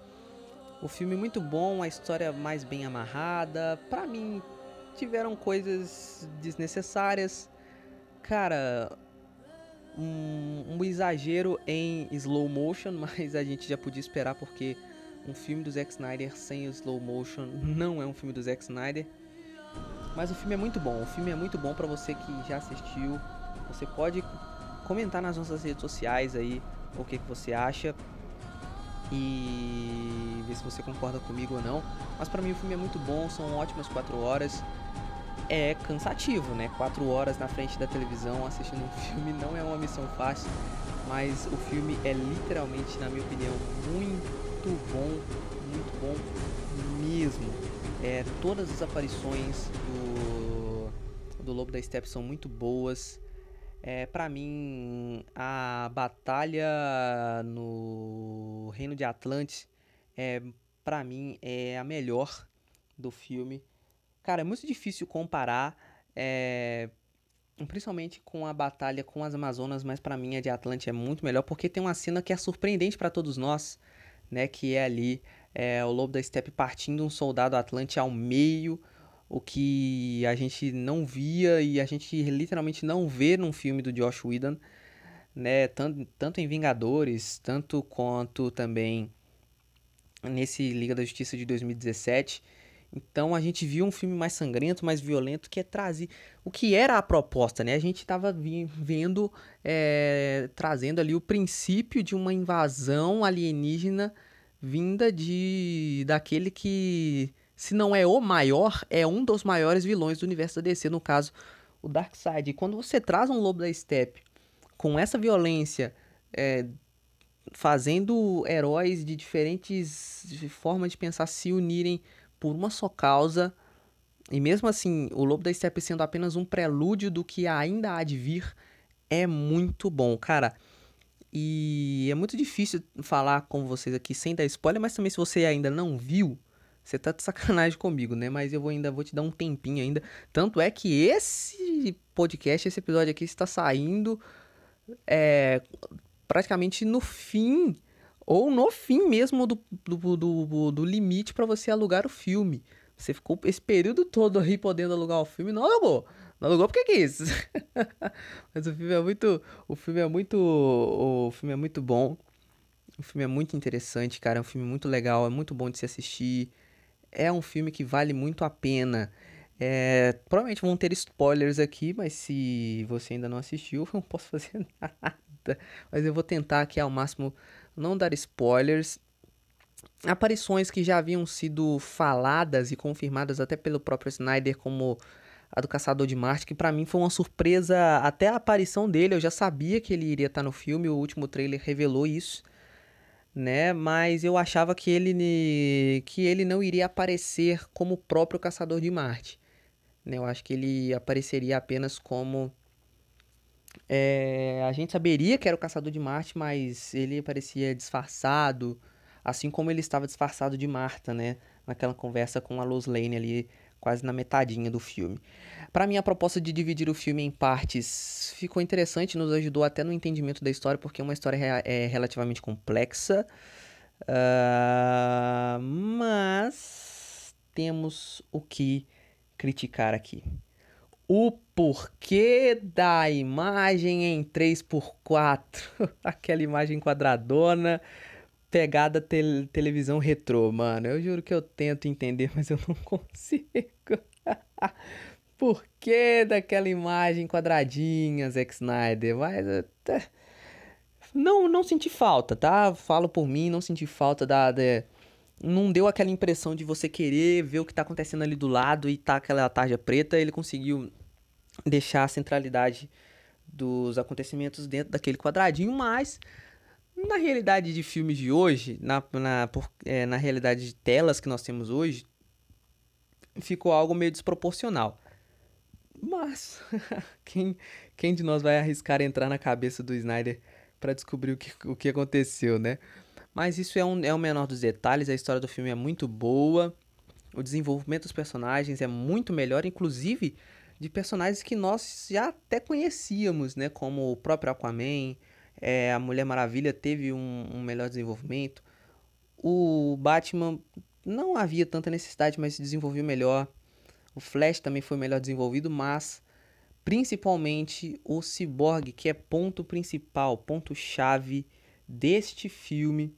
O filme é muito bom, a história mais bem amarrada, para mim tiveram coisas desnecessárias, cara, um, um exagero em slow motion, <laughs> mas a gente já podia esperar porque um filme do Zack Snyder sem slow motion não é um filme do Zack Snyder. Mas o filme é muito bom. O filme é muito bom para você que já assistiu. Você pode comentar nas nossas redes sociais aí o que, que você acha e ver se você concorda comigo ou não. Mas para mim o filme é muito bom, são ótimas 4 horas. É cansativo, né? 4 horas na frente da televisão assistindo um <laughs> filme não é uma missão fácil, mas o filme é literalmente, na minha opinião, muito muito bom, muito bom mesmo. É, todas as aparições do, do Lobo da Steppe são muito boas. É, para mim, a batalha no Reino de Atlantis é, para mim, é a melhor do filme. Cara, é muito difícil comparar, é, principalmente com a batalha com as Amazonas, mas para mim a de Atlantis é muito melhor porque tem uma cena que é surpreendente para todos nós né, que é ali é, o Lobo da Steppe partindo um soldado atlante ao meio, o que a gente não via e a gente literalmente não vê num filme do Josh Whedon, né, tanto, tanto em Vingadores, tanto quanto também nesse Liga da Justiça de 2017. Então a gente viu um filme mais sangrento, mais violento, que é trazer o que era a proposta, né? A gente estava vendo, é, trazendo ali o princípio de uma invasão alienígena vinda de daquele que, se não é o maior, é um dos maiores vilões do universo da DC, no caso, o Darkseid. E quando você traz um Lobo da Steppe com essa violência, é, fazendo heróis de diferentes formas de pensar se unirem por uma só causa. E mesmo assim, o Lobo da Steppe sendo apenas um prelúdio do que ainda há de vir, é muito bom, cara. E é muito difícil falar com vocês aqui sem dar spoiler, mas também se você ainda não viu, você tá de sacanagem <laughs> comigo, né? Mas eu vou ainda vou te dar um tempinho ainda. Tanto é que esse podcast, esse episódio aqui está saindo é, praticamente no fim ou no fim mesmo do, do, do, do limite para você alugar o filme. Você ficou esse período todo aí podendo alugar o filme, não alugou. Não alugou porque quis. <laughs> Mas o filme é muito, o filme é muito, o filme é muito bom. O filme é muito interessante, cara. É um filme muito legal, é muito bom de se assistir. É um filme que vale muito a pena. É, provavelmente vão ter spoilers aqui, mas se você ainda não assistiu, <laughs> eu não posso fazer <laughs> nada. Mas eu vou tentar aqui ao máximo não dar spoilers. Aparições que já haviam sido faladas e confirmadas até pelo próprio Snyder, como a do Caçador de Marte, que para mim foi uma surpresa. Até a aparição dele, eu já sabia que ele iria estar no filme, o último trailer revelou isso, né? Mas eu achava que ele, que ele não iria aparecer como o próprio Caçador de Marte. Né? Eu acho que ele apareceria apenas como é, a gente saberia que era o Caçador de Marte, mas ele parecia disfarçado, assim como ele estava disfarçado de Marta, né? Naquela conversa com a Lois Lane ali, quase na metadinha do filme. Para mim, a proposta de dividir o filme em partes ficou interessante, nos ajudou até no entendimento da história, porque uma história é relativamente complexa. Uh, mas temos o que criticar aqui o porquê da imagem em 3x4. <laughs> Aquela imagem quadradona, pegada te televisão retrô, mano. Eu juro que eu tento entender, <laughs> mas eu não consigo. <laughs> Por que daquela imagem quadradinha, Zack Snyder? Mas até... não, não senti falta, tá? Falo por mim, não senti falta da, da não deu aquela impressão de você querer ver o que tá acontecendo ali do lado e tá aquela tarja preta, ele conseguiu deixar a centralidade dos acontecimentos dentro daquele quadradinho, mas na realidade de filmes de hoje, na, na, por, é, na realidade de telas que nós temos hoje, ficou algo meio desproporcional. Mas <laughs> quem, quem de nós vai arriscar entrar na cabeça do Snyder para descobrir o que, o que aconteceu, né? Mas isso é, um, é o menor dos detalhes, a história do filme é muito boa, o desenvolvimento dos personagens é muito melhor, inclusive de personagens que nós já até conhecíamos, né? Como o próprio Aquaman, é, a Mulher Maravilha teve um, um, melhor desenvolvimento. O Batman não havia tanta necessidade, mas se desenvolveu melhor. O Flash também foi melhor desenvolvido, mas principalmente o Cyborg, que é ponto principal, ponto chave deste filme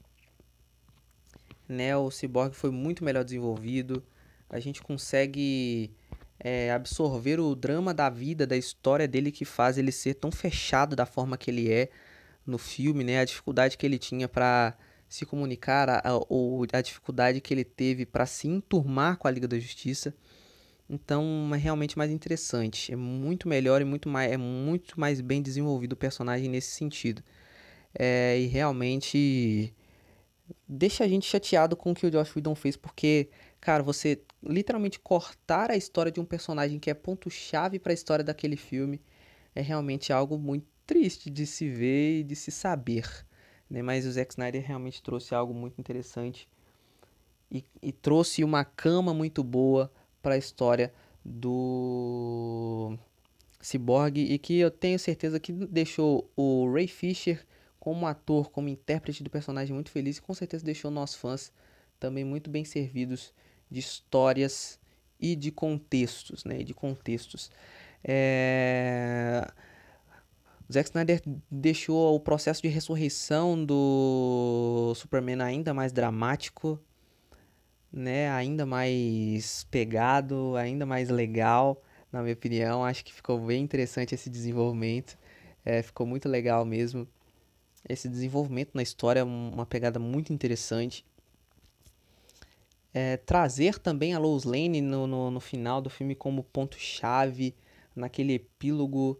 né? O Cyborg foi muito melhor desenvolvido. A gente consegue é, absorver o drama da vida, da história dele que faz ele ser tão fechado da forma que ele é no filme, né? A dificuldade que ele tinha para se comunicar, ou a, a dificuldade que ele teve para se enturmar com a Liga da Justiça. Então é realmente mais interessante, é muito melhor e muito mais, é muito mais bem desenvolvido o personagem nesse sentido. É, e realmente deixa a gente chateado com o que o Josh Whedon fez, porque, cara, você literalmente cortar a história de um personagem que é ponto-chave para a história daquele filme é realmente algo muito triste de se ver e de se saber. Né? Mas o Zack Snyder realmente trouxe algo muito interessante e, e trouxe uma cama muito boa para a história do Cyborg e que eu tenho certeza que deixou o Ray Fisher como ator, como intérprete do personagem muito feliz e com certeza deixou nós fãs também muito bem servidos de histórias e de contextos, né? De contextos. É... Zack Snyder deixou o processo de ressurreição do Superman ainda mais dramático. né, ainda mais pegado, ainda mais legal, na minha opinião. Acho que ficou bem interessante esse desenvolvimento. É, ficou muito legal mesmo. Esse desenvolvimento na história é uma pegada muito interessante. É, trazer também a Lois Lane no, no, no final do filme como ponto-chave, naquele epílogo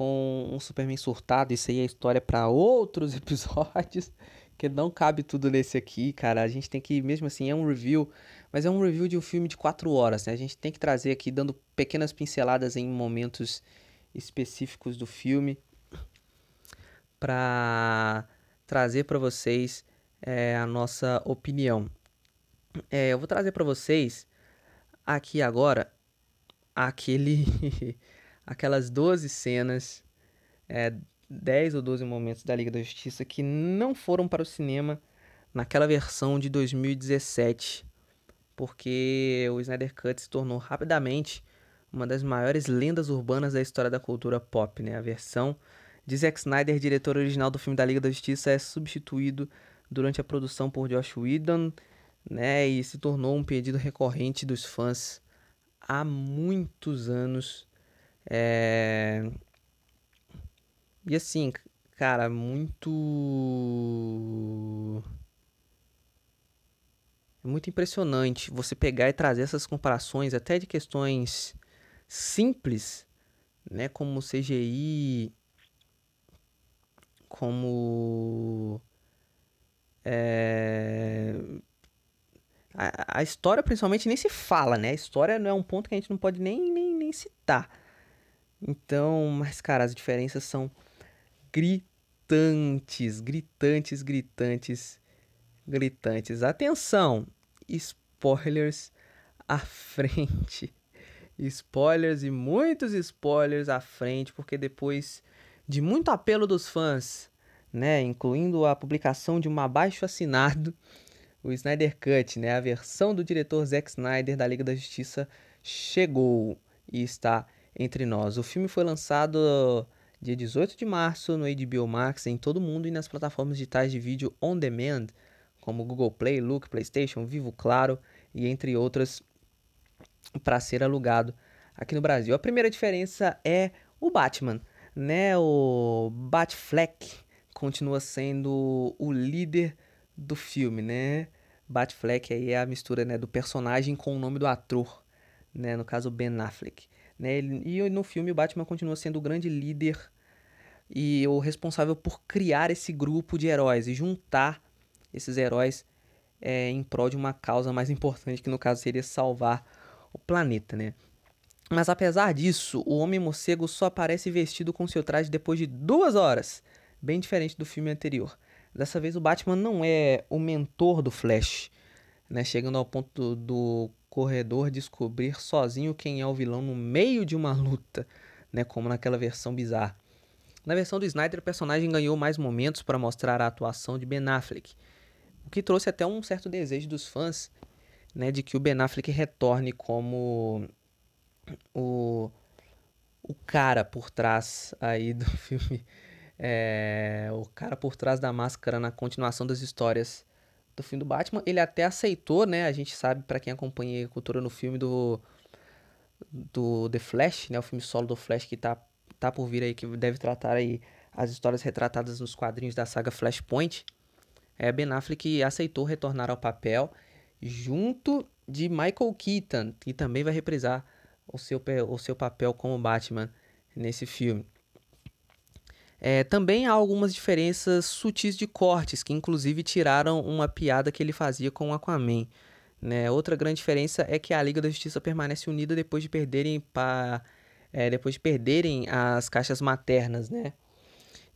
com um Superman surtado. Isso aí é história para outros <laughs> episódios, que não cabe tudo nesse aqui, cara. A gente tem que, mesmo assim, é um review, mas é um review de um filme de quatro horas, né? A gente tem que trazer aqui, dando pequenas pinceladas em momentos específicos do filme para trazer para vocês é, a nossa opinião. É, eu vou trazer para vocês aqui agora aquele <laughs> aquelas 12 cenas, é, 10 ou 12 momentos da Liga da Justiça que não foram para o cinema naquela versão de 2017, porque o Snyder Cut se tornou rapidamente uma das maiores lendas urbanas da história da cultura pop, né? A versão de Zack Snyder, diretor original do filme da Liga da Justiça, é substituído durante a produção por Josh Whedon, né? E se tornou um pedido recorrente dos fãs há muitos anos. É... E assim, cara, muito. É muito impressionante você pegar e trazer essas comparações, até de questões simples, né, como CGI, como é, a, a, história principalmente nem se fala, né? A história não é um ponto que a gente não pode nem, nem, nem citar. Então, mas cara, as diferenças são gritantes, gritantes, gritantes, gritantes. Atenção, spoilers à frente spoilers e muitos spoilers à frente, porque depois de muito apelo dos fãs, né, incluindo a publicação de um abaixo assinado, o Snyder Cut, né, a versão do diretor Zack Snyder da Liga da Justiça chegou e está entre nós. O filme foi lançado dia 18 de março no HBO Max em todo o mundo e nas plataformas digitais de vídeo on demand, como Google Play, Look, PlayStation, Vivo, Claro e entre outras para ser alugado aqui no Brasil. A primeira diferença é o Batman, né? O Batfleck continua sendo o líder do filme, né? Batfleck aí é a mistura né, do personagem com o nome do ator, né? No caso Ben Affleck, né? E no filme o Batman continua sendo o grande líder e o responsável por criar esse grupo de heróis e juntar esses heróis é, em prol de uma causa mais importante que no caso seria salvar o planeta, né? Mas apesar disso, o Homem Morcego só aparece vestido com seu traje depois de duas horas, bem diferente do filme anterior. Dessa vez o Batman não é o mentor do Flash, né? Chegando ao ponto do, do corredor descobrir sozinho quem é o vilão no meio de uma luta, né? Como naquela versão bizarra. Na versão do Snyder, o personagem ganhou mais momentos para mostrar a atuação de Ben Affleck, o que trouxe até um certo desejo dos fãs né, de que o Ben Affleck retorne como o, o cara por trás aí do filme, é, o cara por trás da máscara na continuação das histórias do filme do Batman. Ele até aceitou, né? A gente sabe para quem acompanha a cultura no filme do do The Flash, né, o filme solo do Flash que tá tá por vir aí que deve tratar aí as histórias retratadas nos quadrinhos da saga Flashpoint. É, Ben Affleck aceitou retornar ao papel junto de Michael Keaton, que também vai reprisar o seu, o seu papel como Batman nesse filme. É, também há algumas diferenças sutis de cortes, que inclusive tiraram uma piada que ele fazia com o Aquaman. Né? Outra grande diferença é que a Liga da Justiça permanece unida depois de perderem é, depois de perderem as caixas maternas, né?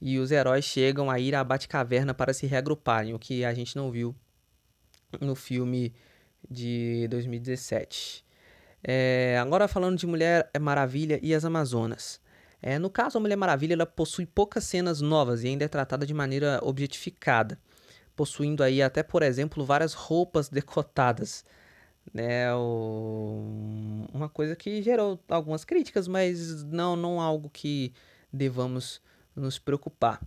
E os heróis chegam a ir à Batcaverna para se reagruparem, o que a gente não viu no filme de 2017. É, agora falando de Mulher Maravilha e as Amazonas. É, no caso, a Mulher Maravilha ela possui poucas cenas novas e ainda é tratada de maneira objetificada, possuindo aí até, por exemplo, várias roupas decotadas. Né, o... uma coisa que gerou algumas críticas, mas não, não algo que devamos nos preocupar.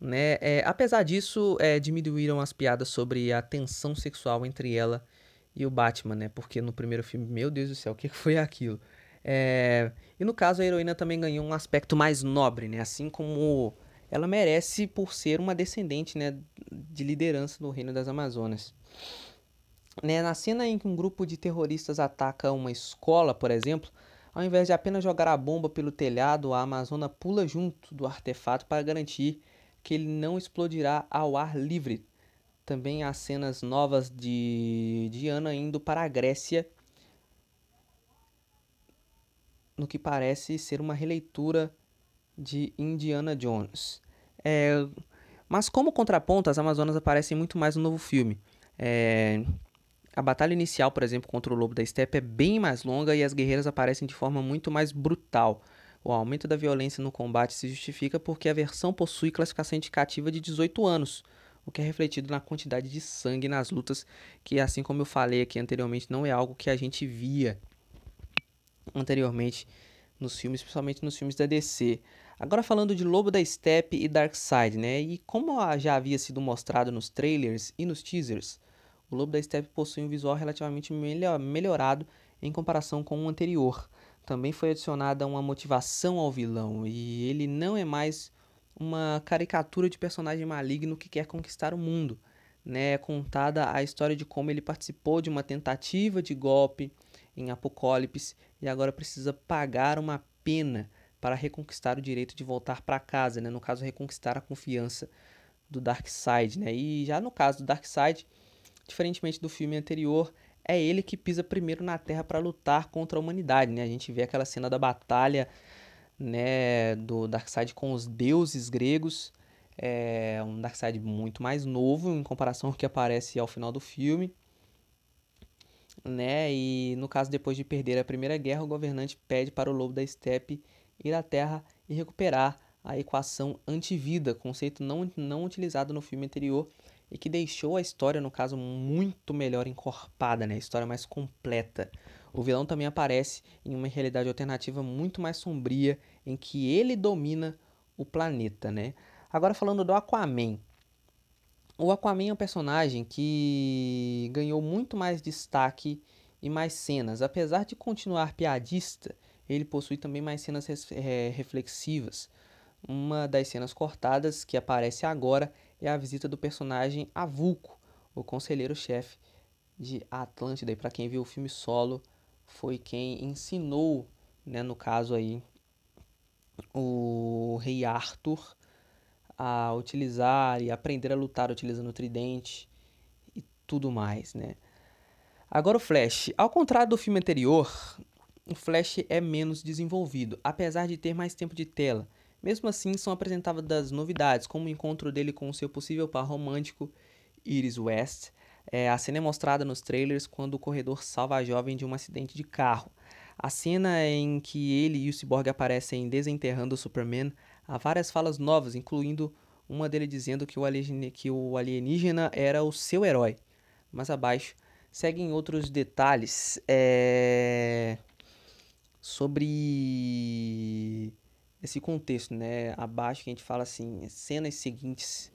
Né? É, apesar disso, é, diminuíram as piadas sobre a tensão sexual entre ela e o Batman, né? Porque no primeiro filme, meu Deus do céu, o que foi aquilo? É, e no caso, a heroína também ganhou um aspecto mais nobre, né? Assim como ela merece por ser uma descendente né, de liderança no Reino das Amazonas. Né, na cena em que um grupo de terroristas ataca uma escola, por exemplo, ao invés de apenas jogar a bomba pelo telhado, a Amazona pula junto do artefato para garantir que ele não explodirá ao ar livre. Também há cenas novas de Diana indo para a Grécia, no que parece ser uma releitura de Indiana Jones. É, mas como contraponto, as Amazonas aparecem muito mais no novo filme. É, a batalha inicial, por exemplo, contra o Lobo da Steppe é bem mais longa e as guerreiras aparecem de forma muito mais brutal. O aumento da violência no combate se justifica porque a versão possui classificação indicativa de 18 anos, o que é refletido na quantidade de sangue nas lutas, que, assim como eu falei aqui anteriormente, não é algo que a gente via anteriormente nos filmes, principalmente nos filmes da DC. Agora falando de Lobo da Steppe e Darkseid, né? E como já havia sido mostrado nos trailers e nos teasers, o Lobo da Steppe possui um visual relativamente melhor, melhorado em comparação com o anterior também foi adicionada uma motivação ao vilão e ele não é mais uma caricatura de personagem maligno que quer conquistar o mundo. Né? É contada a história de como ele participou de uma tentativa de golpe em Apocalipse e agora precisa pagar uma pena para reconquistar o direito de voltar para casa, né? no caso, reconquistar a confiança do Darkseid. Né? E já no caso do Darkseid, diferentemente do filme anterior, é ele que pisa primeiro na Terra para lutar contra a humanidade, né? A gente vê aquela cena da batalha, né, do Darkseid com os deuses gregos, é um Darkseid muito mais novo em comparação ao que aparece ao final do filme, né? E no caso depois de perder a Primeira Guerra, o governante pede para o Lobo da Steppe ir à Terra e recuperar a equação antivida, conceito não, não utilizado no filme anterior e que deixou a história, no caso, muito melhor encorpada, né? A história mais completa. O vilão também aparece em uma realidade alternativa muito mais sombria, em que ele domina o planeta, né? Agora falando do Aquaman. O Aquaman é um personagem que ganhou muito mais destaque e mais cenas. Apesar de continuar piadista, ele possui também mais cenas é, reflexivas. Uma das cenas cortadas que aparece agora é a visita do personagem Avulco, o conselheiro-chefe de Atlântida. E para quem viu o filme solo, foi quem ensinou, né, no caso aí, o rei Arthur a utilizar e aprender a lutar utilizando o tridente e tudo mais, né? Agora o Flash, ao contrário do filme anterior, o Flash é menos desenvolvido, apesar de ter mais tempo de tela. Mesmo assim, são apresentadas novidades, como o encontro dele com seu possível par romântico, Iris West. É, a cena é mostrada nos trailers quando o corredor salva a jovem de um acidente de carro. A cena em que ele e o Cyborg aparecem desenterrando o Superman, há várias falas novas, incluindo uma dele dizendo que o, que o alienígena era o seu herói. Mais abaixo seguem outros detalhes é... sobre esse contexto, né? Abaixo que a gente fala assim, cenas seguintes,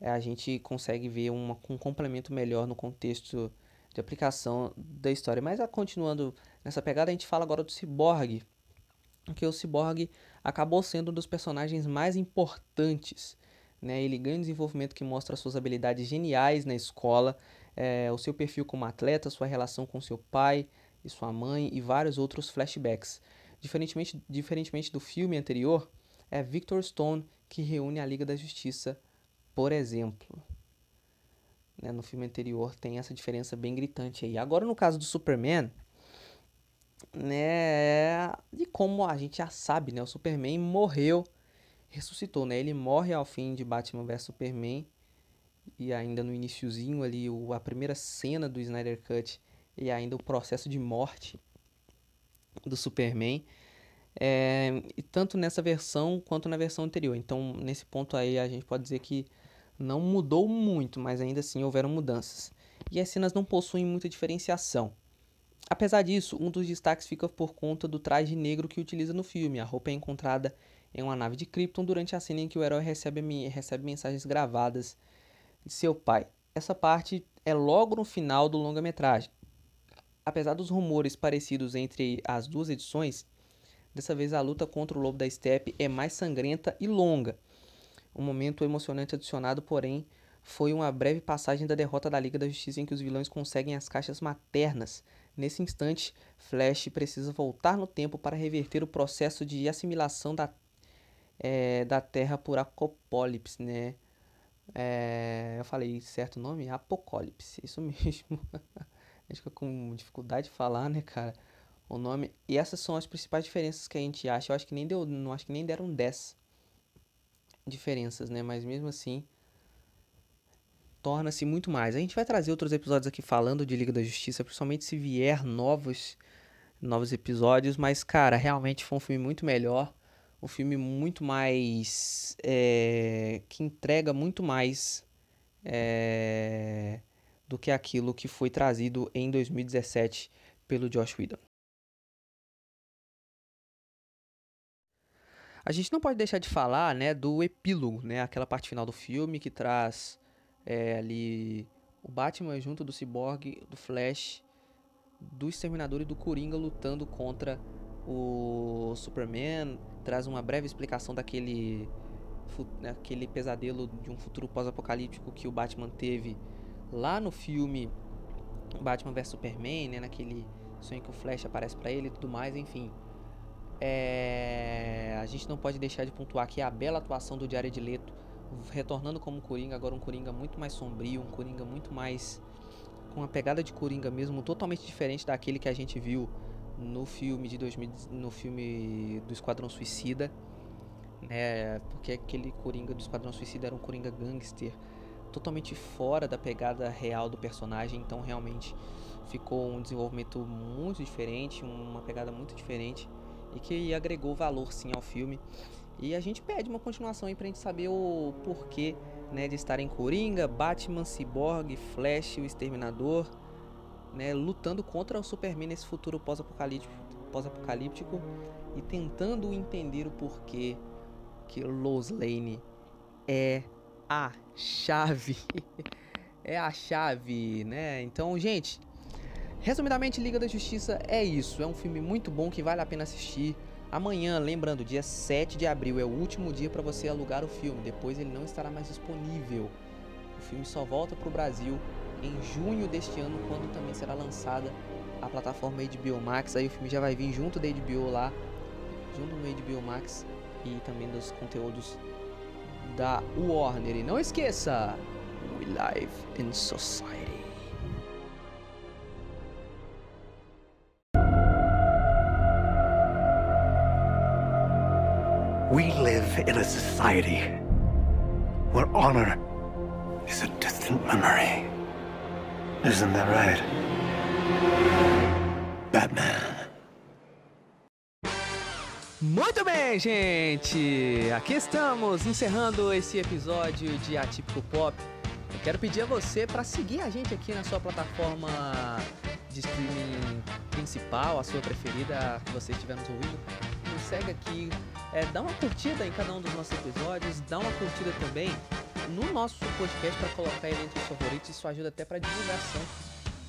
é, a gente consegue ver uma, um complemento melhor no contexto de aplicação da história. Mas continuando nessa pegada, a gente fala agora do Cyborg, que o Cyborg acabou sendo um dos personagens mais importantes. Né? Ele ganha um desenvolvimento que mostra suas habilidades geniais na escola, é, o seu perfil como atleta, sua relação com seu pai e sua mãe e vários outros flashbacks. Diferentemente, diferentemente do filme anterior, é Victor Stone que reúne a Liga da Justiça, por exemplo. Né, no filme anterior tem essa diferença bem gritante aí. Agora, no caso do Superman, né, e como a gente já sabe, né, o Superman morreu, ressuscitou, né? Ele morre ao fim de Batman vs Superman e ainda no iníciozinho ali, o, a primeira cena do Snyder Cut e ainda o processo de morte do Superman. É, e tanto nessa versão quanto na versão anterior. Então, nesse ponto aí, a gente pode dizer que não mudou muito, mas ainda assim houveram mudanças. E as cenas não possuem muita diferenciação. Apesar disso, um dos destaques fica por conta do traje negro que utiliza no filme. A roupa é encontrada em uma nave de Krypton durante a cena em que o herói recebe, recebe mensagens gravadas de seu pai. Essa parte é logo no final do longa-metragem. Apesar dos rumores parecidos entre as duas edições, dessa vez a luta contra o lobo da steppe é mais sangrenta e longa. Um momento emocionante adicionado, porém, foi uma breve passagem da derrota da Liga da Justiça em que os vilões conseguem as caixas maternas. Nesse instante, Flash precisa voltar no tempo para reverter o processo de assimilação da, é, da Terra por Apocalipse, né? É, eu falei certo nome? Apocalipse, <laughs> isso mesmo. a gente fica com dificuldade de falar, né, cara? O nome. E essas são as principais diferenças que a gente acha. Eu acho que nem deu. Não acho que nem deram 10 diferenças, né? Mas mesmo assim. Torna-se muito mais. A gente vai trazer outros episódios aqui falando de Liga da Justiça, principalmente se vier novos, novos episódios. Mas, cara, realmente foi um filme muito melhor um filme muito mais. É, que entrega muito mais é, do que aquilo que foi trazido em 2017 pelo Josh Whedon. A gente não pode deixar de falar né, do epílogo, né, aquela parte final do filme que traz é, ali o Batman junto do Cyborg, do Flash, do Exterminador e do Coringa lutando contra o Superman, traz uma breve explicação daquele aquele pesadelo de um futuro pós-apocalíptico que o Batman teve lá no filme Batman vs Superman, né, naquele sonho que o Flash aparece para ele e tudo mais, enfim. É... a gente não pode deixar de pontuar aqui a bela atuação do Diário de Leto, retornando como Coringa, agora um Coringa muito mais sombrio, um Coringa muito mais com uma pegada de Coringa mesmo, totalmente diferente daquele que a gente viu no filme de 2000, no filme do Esquadrão Suicida, né? Porque aquele Coringa do Esquadrão Suicida era um Coringa gangster, totalmente fora da pegada real do personagem, então realmente ficou um desenvolvimento muito diferente, uma pegada muito diferente e que agregou valor sim ao filme. E a gente pede uma continuação aí pra gente saber o porquê, né, de estar em Coringa, Batman, Cyborg, Flash, o Exterminador, né, lutando contra o Superman nesse futuro pós-apocalíptico, pós-apocalíptico e tentando entender o porquê que Lois Lane é a chave. <laughs> é a chave, né? Então, gente, resumidamente, Liga da Justiça é isso. É um filme muito bom que vale a pena assistir. Amanhã, lembrando, dia 7 de abril é o último dia para você alugar o filme. Depois ele não estará mais disponível. O filme só volta para o Brasil em junho deste ano, quando também será lançada a plataforma HBO Max. Aí o filme já vai vir junto da HBO lá, junto no HBO Max e também dos conteúdos da Warner. E não esqueça, we live in society. We live in a society where honor is a distant memory. Isn't that right? Batman. Muito bem, gente! Aqui estamos encerrando esse episódio de Atípico Pop. Eu quero pedir a você para seguir a gente aqui na sua plataforma de streaming principal, a sua preferida, que você estiver nos ouvindo. Nos segue aqui, é, dá uma curtida em cada um dos nossos episódios, dá uma curtida também no nosso podcast para colocar ele entre os favoritos. Isso ajuda até para divulgação,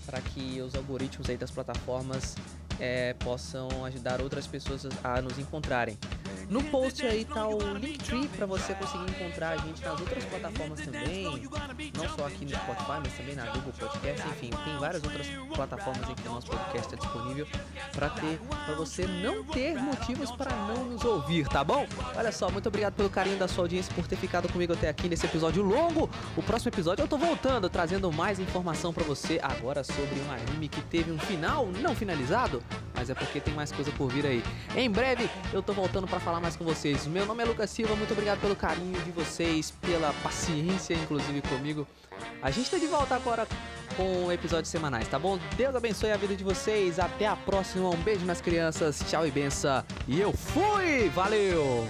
para que os algoritmos aí das plataformas é, possam ajudar outras pessoas a nos encontrarem. No post aí tá o Linktree para você conseguir encontrar a gente nas outras plataformas também, não só aqui no Spotify, mas também na Google Podcast, enfim, tem várias outras plataformas em que o nosso podcast é disponível para ter, para você não ter motivos para não nos ouvir, tá bom? Olha só, muito obrigado pelo carinho da sua audiência por ter ficado comigo até aqui nesse episódio longo. O próximo episódio eu tô voltando, trazendo mais informação para você agora sobre um anime que teve um final não finalizado, mas é porque tem mais coisa por vir aí. Em breve eu tô voltando para falar mais com vocês. Meu nome é Lucas Silva, muito obrigado pelo carinho de vocês, pela paciência, inclusive comigo. A gente tá de volta agora com episódios semanais, tá bom? Deus abençoe a vida de vocês. Até a próxima. Um beijo nas crianças. Tchau e benção. E eu fui! Valeu!